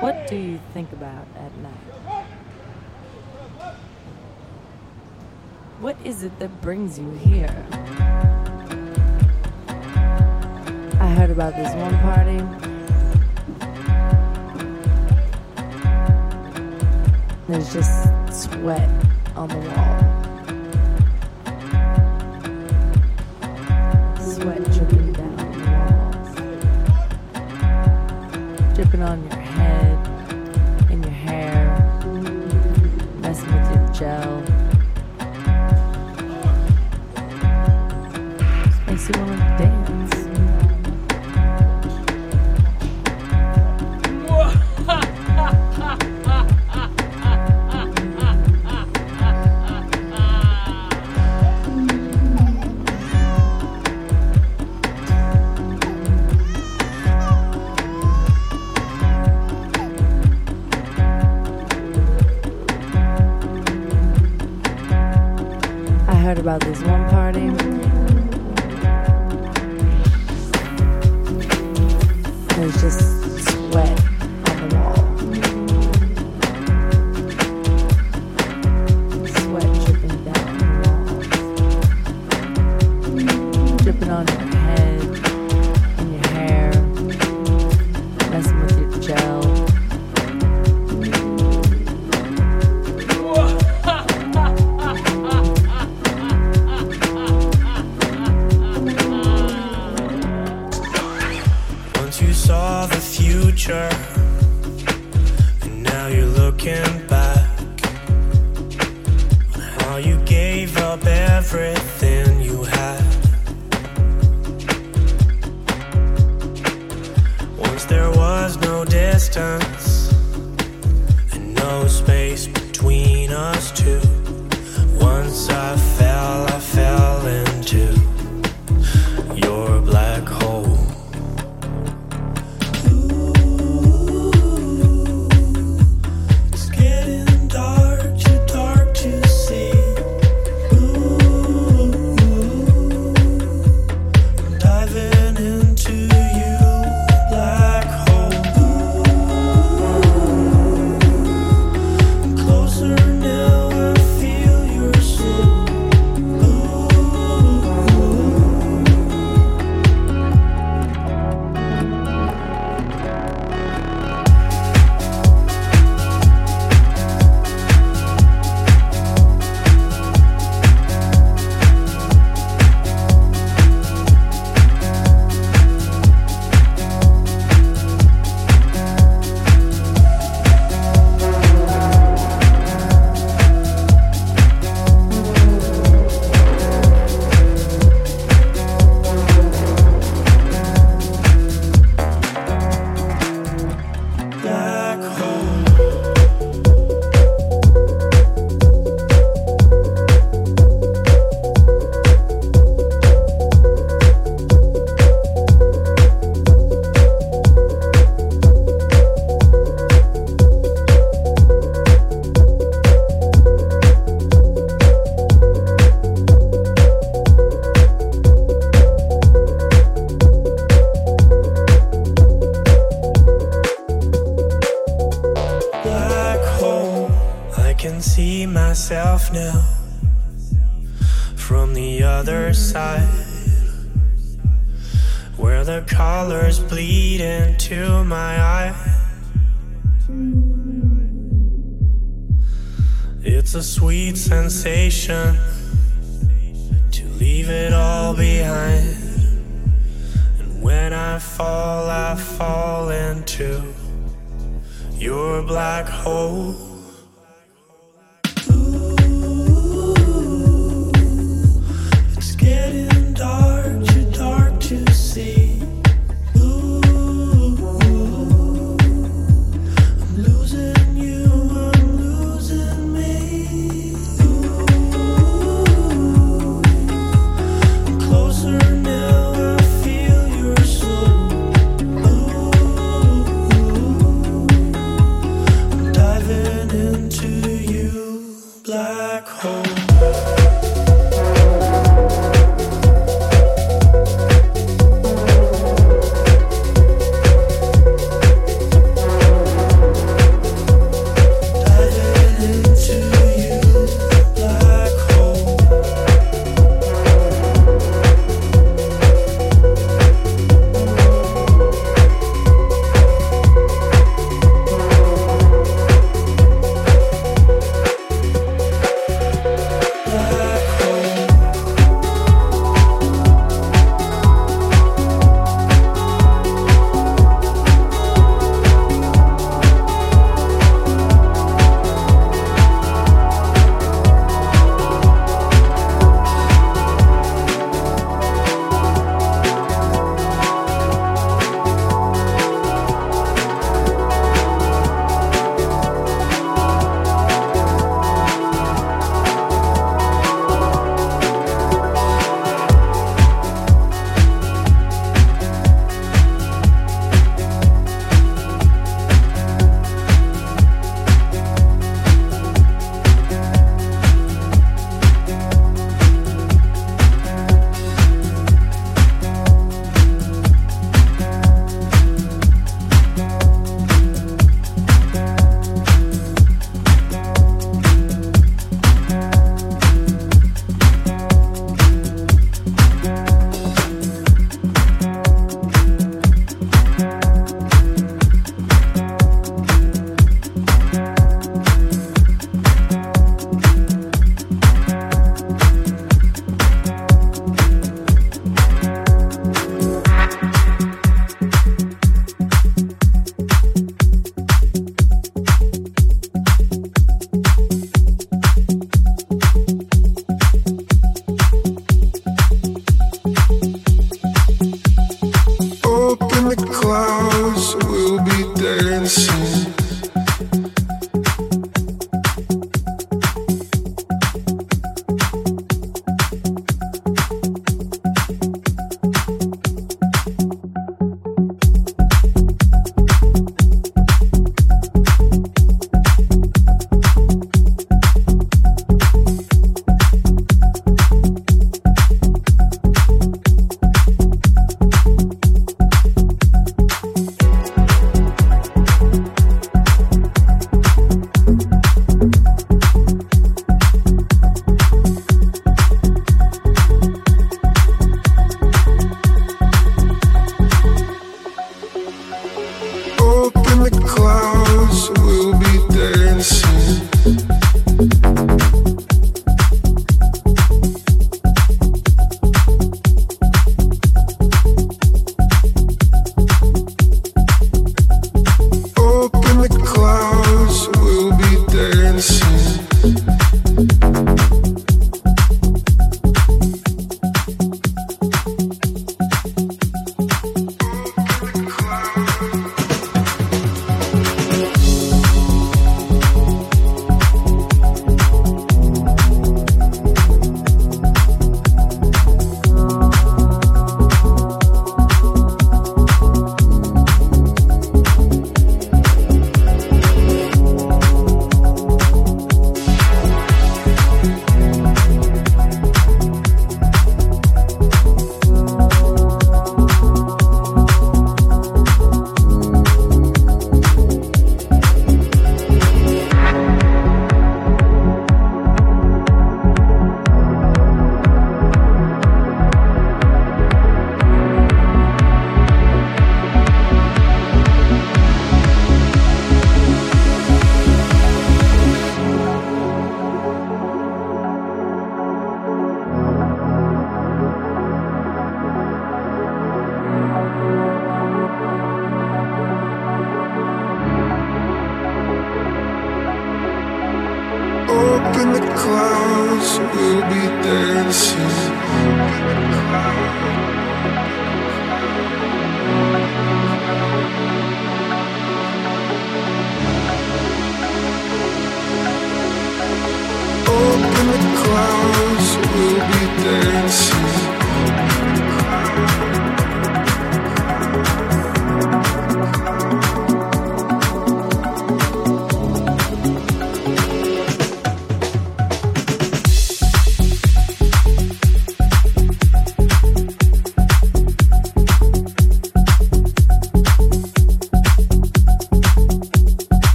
What do you think about at night? What is it that brings you here? I heard about this one party. There's just sweat on the wall. Sweat dripping down the walls. Dripping on your messing about this from the other side, where the colors bleed into my eye. It's a sweet sensation to leave it all behind. And when I fall, I fall into your black hole. Getting dark, too dark to see.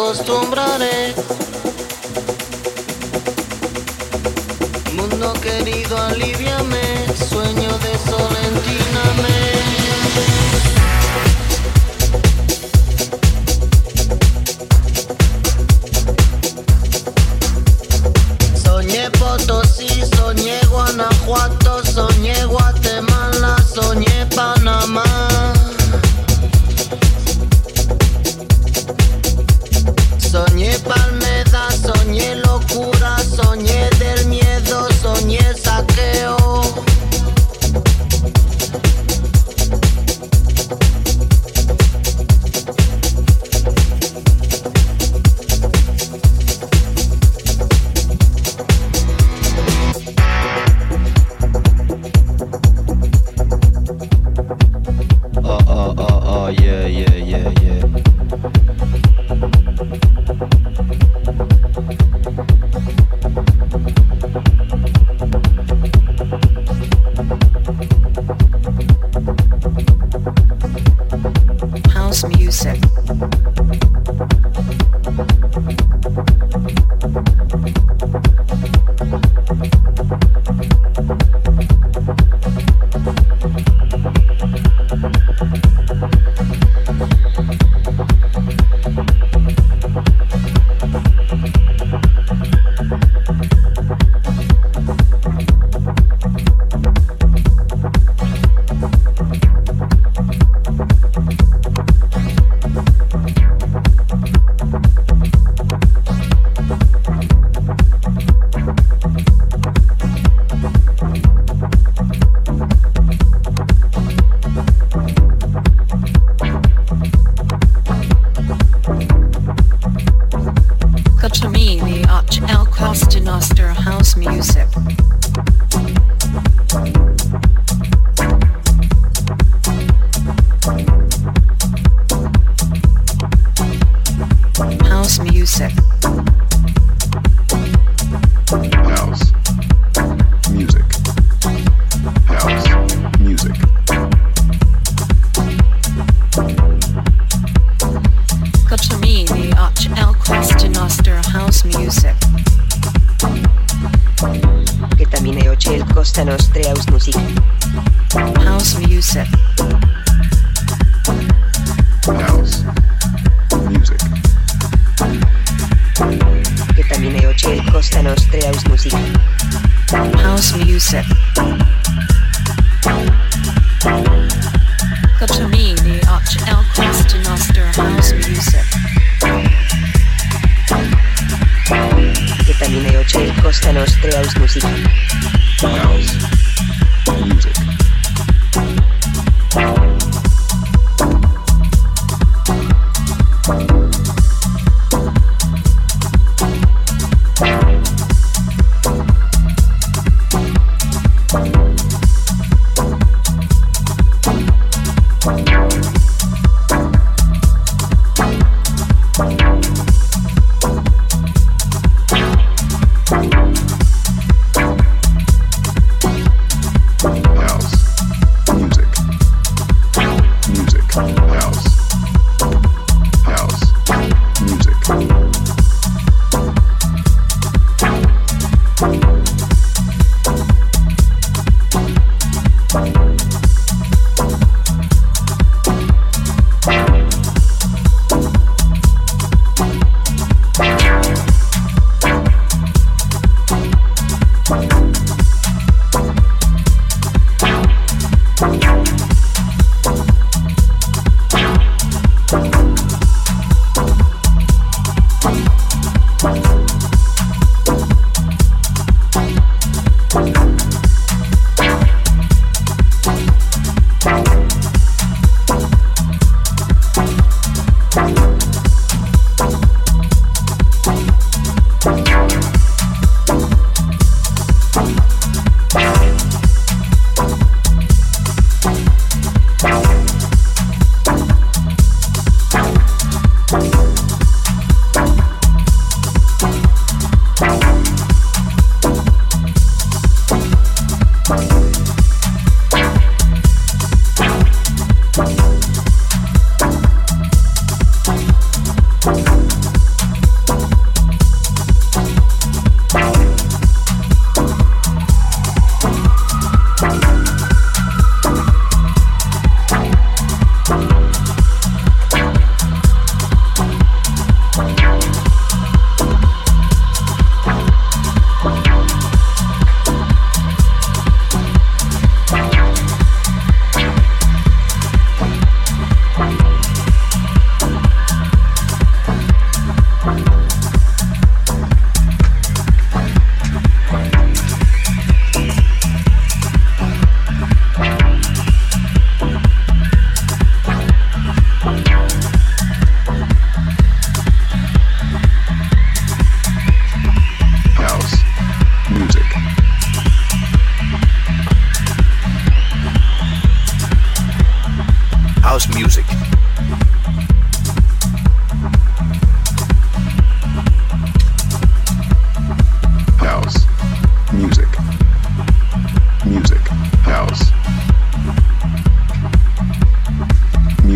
Acostumbraré. Mundo querido, aliviame,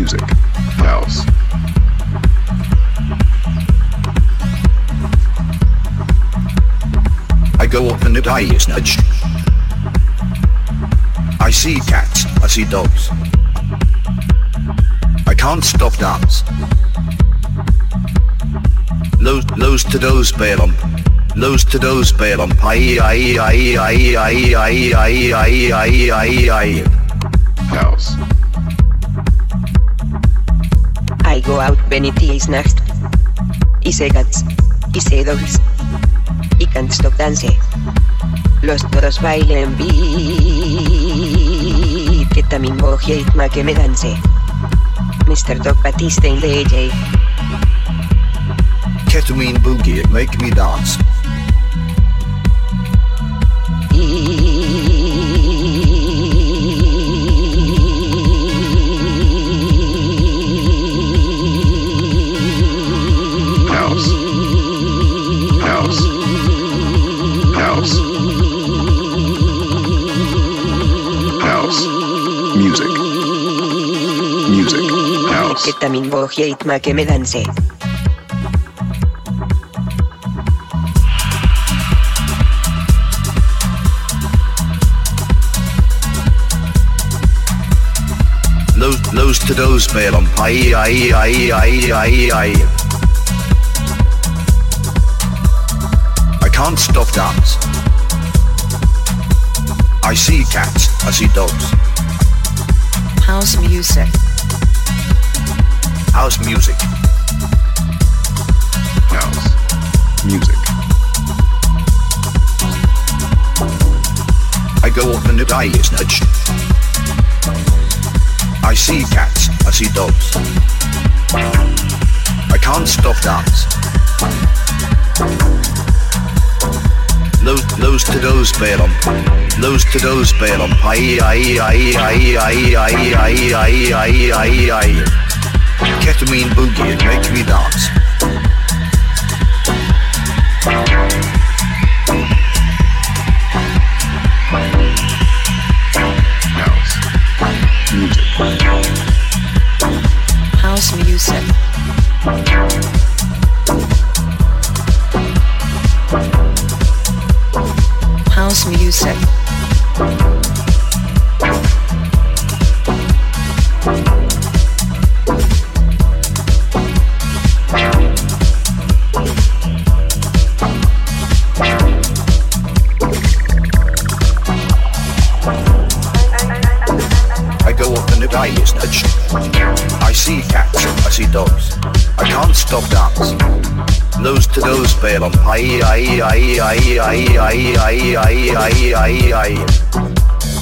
Music. House. I go up and eye is nudged. I see cats, I see dogs. I can't stop dance. Lows, lows to those bail on. Lows to those bail on. Aye, aye, aye, aye, aye, aye, aye, out Benity is next. Y Segats. Y Sedogs. Y Can't Stop Dance. Los toros bailen beat. Que también ma que me dance. Mr. Doc Batiste en DJ. Ketamine Boogie, Make Me Dance. Eta min bohieit ma que me I can't stop dance. I see cats, I see dogs. House music. House music. House. Music. I go off and the eye is nudged. I see cats, I see dogs. I can't stop dance. To those Balaam. Lows to those Balaam. Aye, aye, aye, aye, aye, aye, aye, aye, aye, aye, aye. Ketamine boogie, it makes me dance. Aye, aye, aye, aye, aye, aye, aye, aye, aye, aye.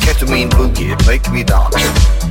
Ketamine boogie, it make me dance.